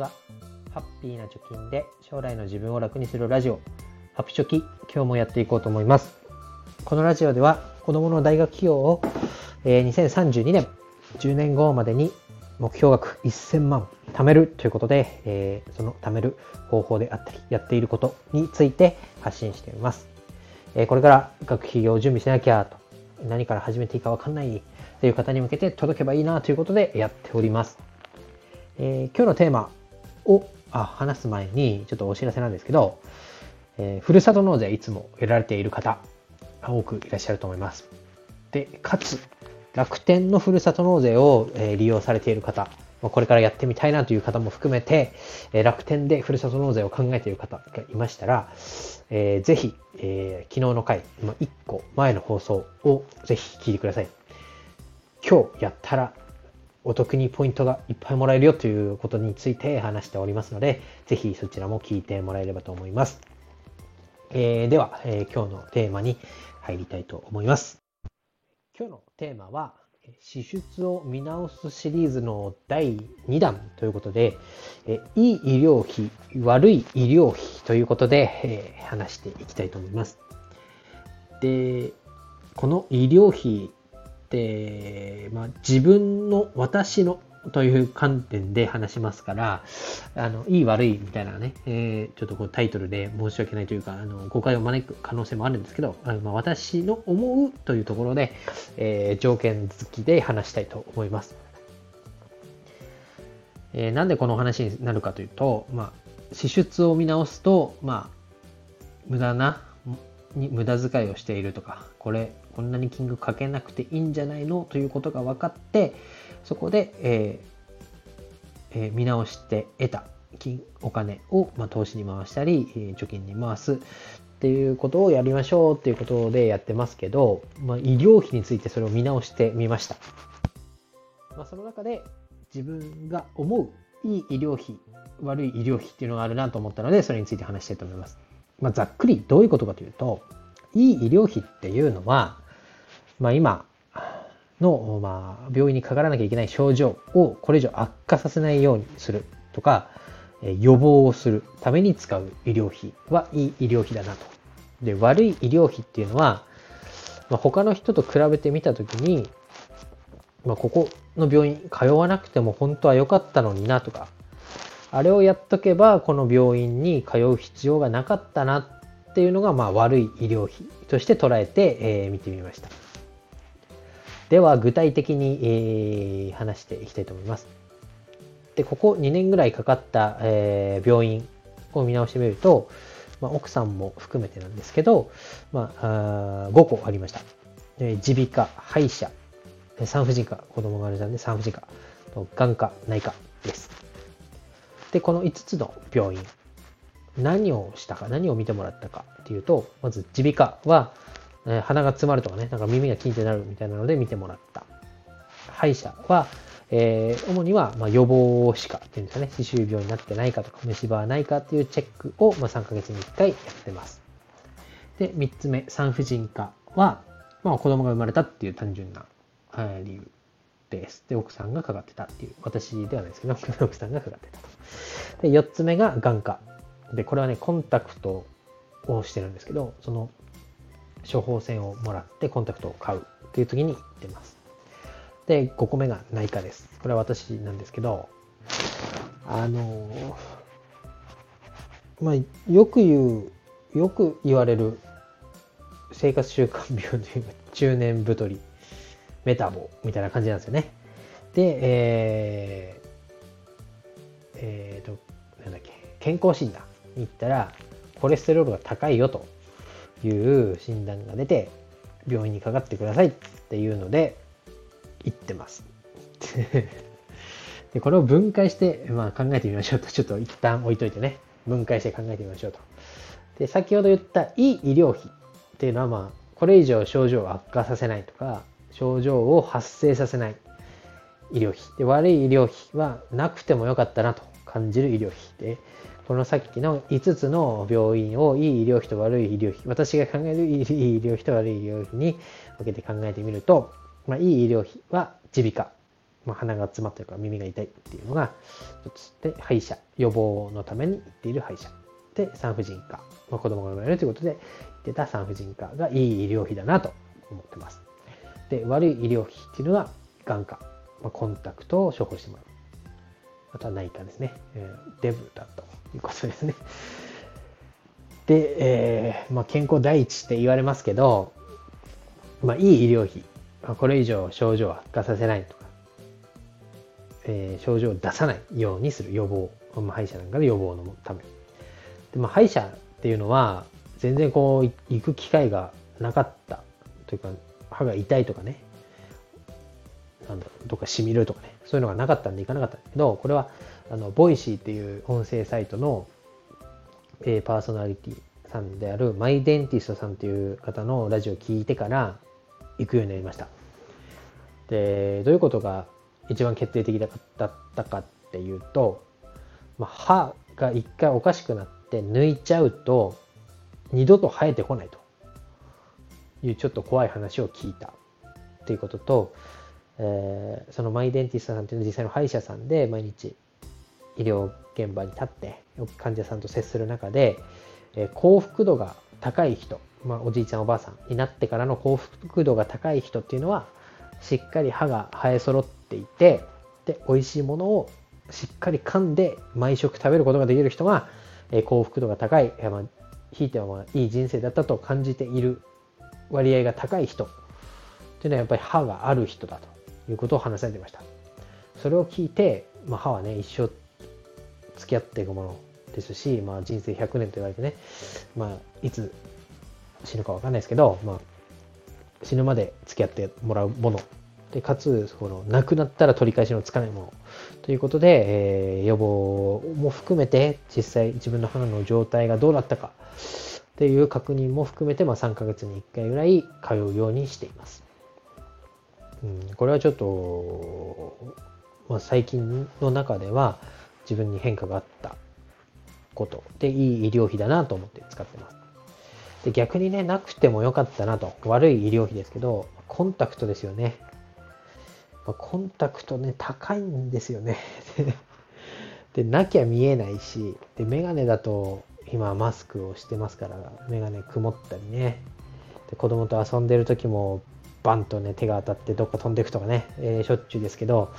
は。ハッピーな貯金で将来の自分を楽にするラジオ、ハピチョキ、今日もやっていこうと思います。このラジオでは子供の大学費用を、え2032年、10年後までに目標額1000万貯めるということで、え、その貯める方法であったり、やっていることについて発信しています。え、これから学費を準備しなきゃと、何から始めていいかわかんないという方に向けて届けばいいなということでやっております。えー、今日のテーマをあ話す前にちょっとお知らせなんですけど、えー、ふるさと納税いつもやられている方多くいらっしゃると思います。で、かつ楽天のふるさと納税を、えー、利用されている方、これからやってみたいなという方も含めて、え楽天でふるさと納税を考えている方がいましたら、えー、ぜひ、えー、昨日の回、ま1個前の放送をぜひ聞いてください。今日やったらお得にポイントがいっぱいもらえるよということについて話しておりますので、ぜひそちらも聞いてもらえればと思います。えー、では、えー、今日のテーマに入りたいと思います。今日のテーマは、支出を見直すシリーズの第2弾ということで、えいい医療費、悪い医療費ということで、えー、話していきたいと思います。で、この医療費、まあ、自分の私のという観点で話しますから、あの、いい悪いみたいなね、えー、ちょっとこうタイトルで申し訳ないというか、あの、誤解を招く可能性もあるんですけど、あのまあ、私の思うというところで、えー、条件付きで話したいと思います。えー、なんでこの話になるかというと、まあ、支出を見直すと、まあ、無駄な、に無駄遣いをしているとか、これ、こんなに金額かけなくていいんじゃないの？ということが分かって、そこで、えーえー、見直して得た金、お金を、まあ、投資に回したり、えー、貯金に回すっていうことをやりましょうっていうことでやってますけど、まあ、医療費についてそれを見直してみました。まあ、その中で自分が思ういい医療費、悪い医療費っていうのがあるなと思ったので、それについて話したいと思います。まあ、ざっくりどういうことかというと、いい医療費っていうのは、まあ、今の、まあ、病院にかからなきゃいけない症状をこれ以上悪化させないようにするとか、予防をするために使う医療費はいい医療費だなと。で、悪い医療費っていうのは、まあ、他の人と比べてみたときに、まあ、ここの病院通わなくても本当は良かったのになとか、あれをやっとけばこの病院に通う必要がなかったなっていうのが、まあ、悪い医療費として捉えて、えー、見てみました。では、具体的に、えー、話していきたいと思います。で、ここ2年ぐらいかかった、えー、病院を見直してみると、まあ、奥さんも含めてなんですけど、まあ、あ5個ありました。耳鼻科、歯医者、産婦人科、子供があるんで産婦人科、眼科、内科です。で、この5つの病院、何をしたか、何を見てもらったかっていうと、まず耳鼻科は、えー、鼻が詰まるとかね、なんか耳がキンってなるみたいなので見てもらった。歯医者は、えー、主には、ま、予防歯科っていうんですかね、歯周病になってないかとか、虫歯はないかっていうチェックを、ま、3ヶ月に1回やってます。で、3つ目、産婦人科は、まあ、子供が生まれたっていう単純な、えー、理由です。で、奥さんがかかってたっていう、私ではないですけど、奥さんがかかってたと。で、4つ目が眼科。で、これはね、コンタクトをしてるんですけど、その処方箋をもらってコンタクトを買うっていう時に行ってます。で、5個目が内科です。これは私なんですけど、あの、まあ、よく言う、よく言われる生活習慣病というか中年太り、メタボみたいな感じなんですよね。で、えー、えー、と、なんだっけ、健康診断に行ったら、コレステロールが高いよという診断が出て、病院にかかってくださいっていうので、行ってます。で、これを分解して、まあ、考えてみましょうと、ちょっと一旦置いといてね、分解して考えてみましょうと。で、先ほど言ったいい医療費っていうのは、まあ、これ以上症状を悪化させないとか、症状を発生させない。医療費。で、悪い医療費はなくてもよかったなと感じる医療費。で、このさっきの5つの病院をいい医療費と悪い医療費、私が考えるいい医療費と悪い医療費に分けて考えてみると、まあ、いい医療費は耳鼻科。まあ、鼻が詰まってるから耳が痛いっていうのが一つで歯医者。予防のために行っている歯医者。で産婦人科、まあ、子供が生まれるということで行ってた産婦人科がいい医療費だなと思ってます。で悪い医療費っていうのは眼科、まあ、コンタクトを処方してもらう。あとは内科ですね、えー、デブだということですね。で、えーまあ、健康第一って言われますけど、まあ、いい医療費、まあ、これ以上症状を悪化させないとか、えー、症状を出さないようにする予防、まあ、歯医者なんかで予防のためで、まあ、歯医者っていうのは全然こう行く機会がなかったというか歯が痛いとかねなんだろうどっかしみるとかねそういうのがなかったんで行かなかったんだけどこれはあのボイシーっていう音声サイトのえー、パーソナリティさんであるマイデンティストさんという方のラジオを聞いてから行くようになりました。で、どういうことが一番決定的だったかっていうと、まあ、歯が一回おかしくなって抜いちゃうと二度と生えてこないというちょっと怖い話を聞いたっていうことと、えー、そのマイデンティストさんっていうのは実際の歯医者さんで毎日医療現場に立って患者さんと接する中で、え幸福度が高い人、まあ、おじいちゃんおばあさんになってからの幸福度が高い人っていうのはしっかり歯が生え揃っていてで美味しいものをしっかり噛んで毎食食べることができる人が、え幸福度が高い、まあ、ひいてはまあいい人生だったと感じている割合が高い人。っていうのはやっぱり歯がある人だということを話されてました。それを聞いて、まあ、歯はね一生付き合っていくものですし、まあ、人生100年と言われてね、まあ、いつ死ぬか分かんないですけど、まあ、死ぬまで付き合ってもらうもの。でかつこの亡くなったら取り返しのつかないものということで、えー、予防も含めて実際自分の鼻の状態がどうだったか。っていう確認も含めて、まあ、3ヶ月に1回ぐらい通うようにしています。うん、これはちょっと、まあ、最近の中では自分に変化があったことでいい医療費だなと思って使ってます。で逆にね、なくてもよかったなと。悪い医療費ですけど、コンタクトですよね。まコンタクトね、高いんですよね。で、なきゃ見えないし、で、メガネだと、今マスクをしてますから、メガネ曇ったりね。で、子供と遊んでる時も、バンとね、手が当たってどっか飛んでいくとかね、えー、しょっちゅうですけど、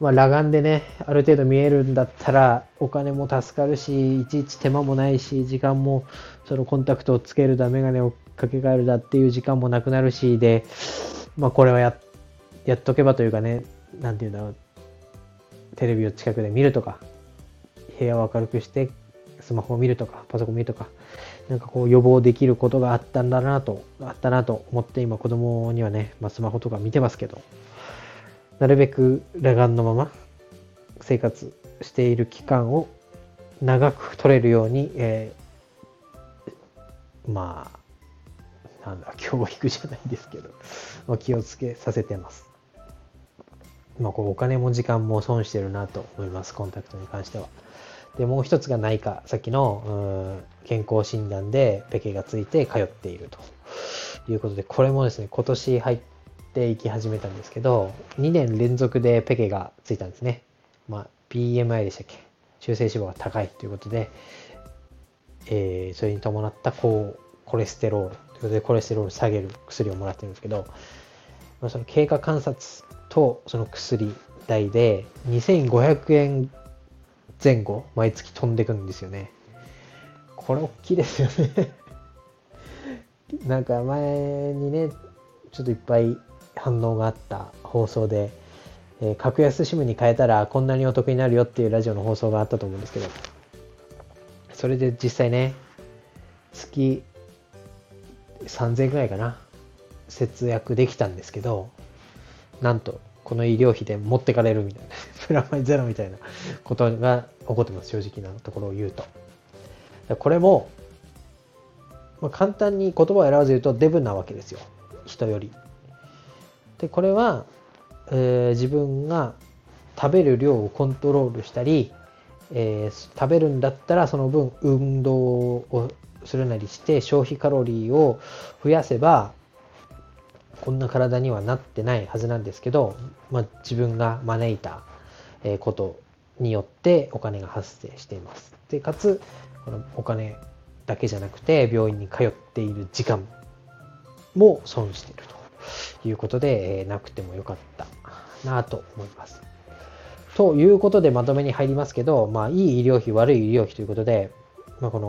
まあ、裸眼でね、ある程度見えるんだったら、お金も助かるし、いちいち手間もないし、時間も、そのコンタクトをつけるだ、メガネをかけ替えるだっていう時間もなくなるし、で、まあ、これはや、やっとけばというかね、なんていうんだろう、テレビを近くで見るとか、部屋を明るくして、スマホを見るとか、パソコン見るとか、なんかこう予防できることがあったんだなと、あったなと思って、今子供にはね、まあ、スマホとか見てますけど、なるべく裸眼のまま生活している期間を長く取れるように、えー、まあ、なんだ、教育じゃないですけど、まあ、気をつけさせてます。まあ、こうお金も時間も損してるなと思います、コンタクトに関しては。で、もう一つがないか、さっきの健康診断でペケがついて通っているということで、これもですね、今年入っていき始めたんですけど、2年連続でペケがついたんですね。まあ、BMI でしたっけ？中性脂肪が高いということで、えー、それに伴った高コレステロールということでコレステロール下げる薬をもらってるんですけど、まあ、その経過観察とその薬代で2500円前後毎月飛んでくんですよね。これ大きいですよね なんか前にね、ちょっといっぱい反応があった放送で、えー、格安 SIM に変えたらこんなにお得になるよっていうラジオの放送があったと思うんですけど、それで実際ね、月3000円くらいかな、節約できたんですけど、なんと、この医療費で持ってかれるみたいな、プラマイゼロみたいなことが起こってます、正直なところを言うと。これも、まあ、簡単に言葉を選ばず言うとデブなわけですよ、人より。でこれは、えー、自分が食べる量をコントロールしたり、えー、食べるんだったらその分運動をするなりして消費カロリーを増やせばこんな体にはなってないはずなんですけど、まあ、自分が招いたことによってお金が発生しています。でかつこのお金だけじゃなくて病院に通っている時間も損しているということで、え、なくてもよかったなと思います。ということでまとめに入りますけど、まあ、いい医療費、悪い医療費ということで、まあ、こ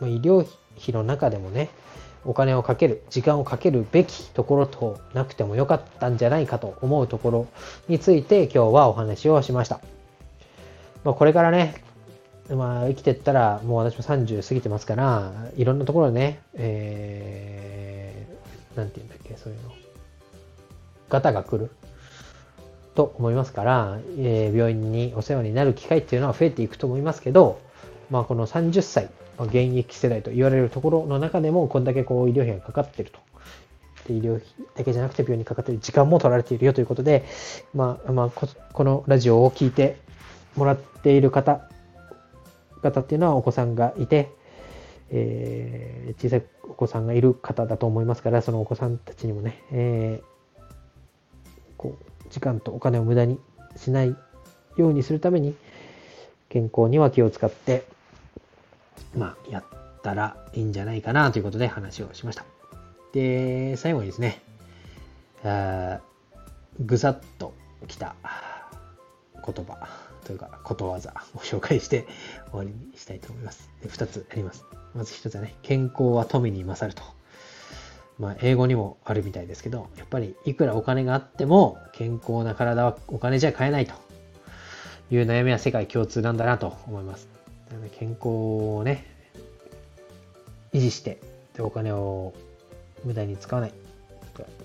の、医療費の中でもね、お金をかける、時間をかけるべきところとなくてもよかったんじゃないかと思うところについて今日はお話をしました。まあ、これからね、まあ、生きてったら、もう私も30過ぎてますから、いろんなところでね、えー、なんて言うんだっけ、そういうの。ガタが来ると思いますから、えー、病院にお世話になる機会っていうのは増えていくと思いますけど、まあ、この30歳、現役世代と言われるところの中でも、こんだけこう医療費がかかってると。で医療費だけじゃなくて病院にかかっている時間も取られているよということで、まあ、まあ、このラジオを聞いてもらっている方、方っていうのはお子さんがいて、えー、小さいお子さんがいる方だと思いますから、そのお子さんたちにもね、えー、こう時間とお金を無駄にしないようにするために、健康には気を使って、まあ、やったらいいんじゃないかなということで話をしました。で、最後にですね、あぐさっときた言葉というかことわざを紹介して終わりにしたいと思います。で2つあります。まず1つはね、健康は富に勝ると。まあ、英語にもあるみたいですけど、やっぱりいくらお金があっても健康な体はお金じゃ買えないという悩みは世界共通なんだなと思います。健康をね、維持して、でお金を無駄に使わない。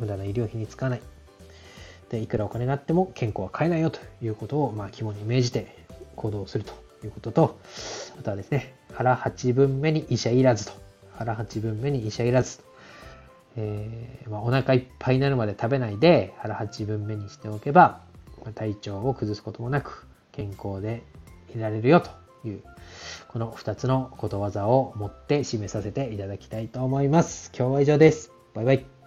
無駄な医療費に使わない。で、いくらお金があっても健康は買えないよということを、まあ、肝に銘じて行動するということと、あとはですね、腹八分目に医者いらずと。腹八分目に医者いらず。えー、まあ、お腹いっぱいになるまで食べないで腹八分目にしておけば、体調を崩すこともなく健康でいられるよという、この2つのことわざを持って締めさせていただきたいと思います。今日は以上です。バイバイ。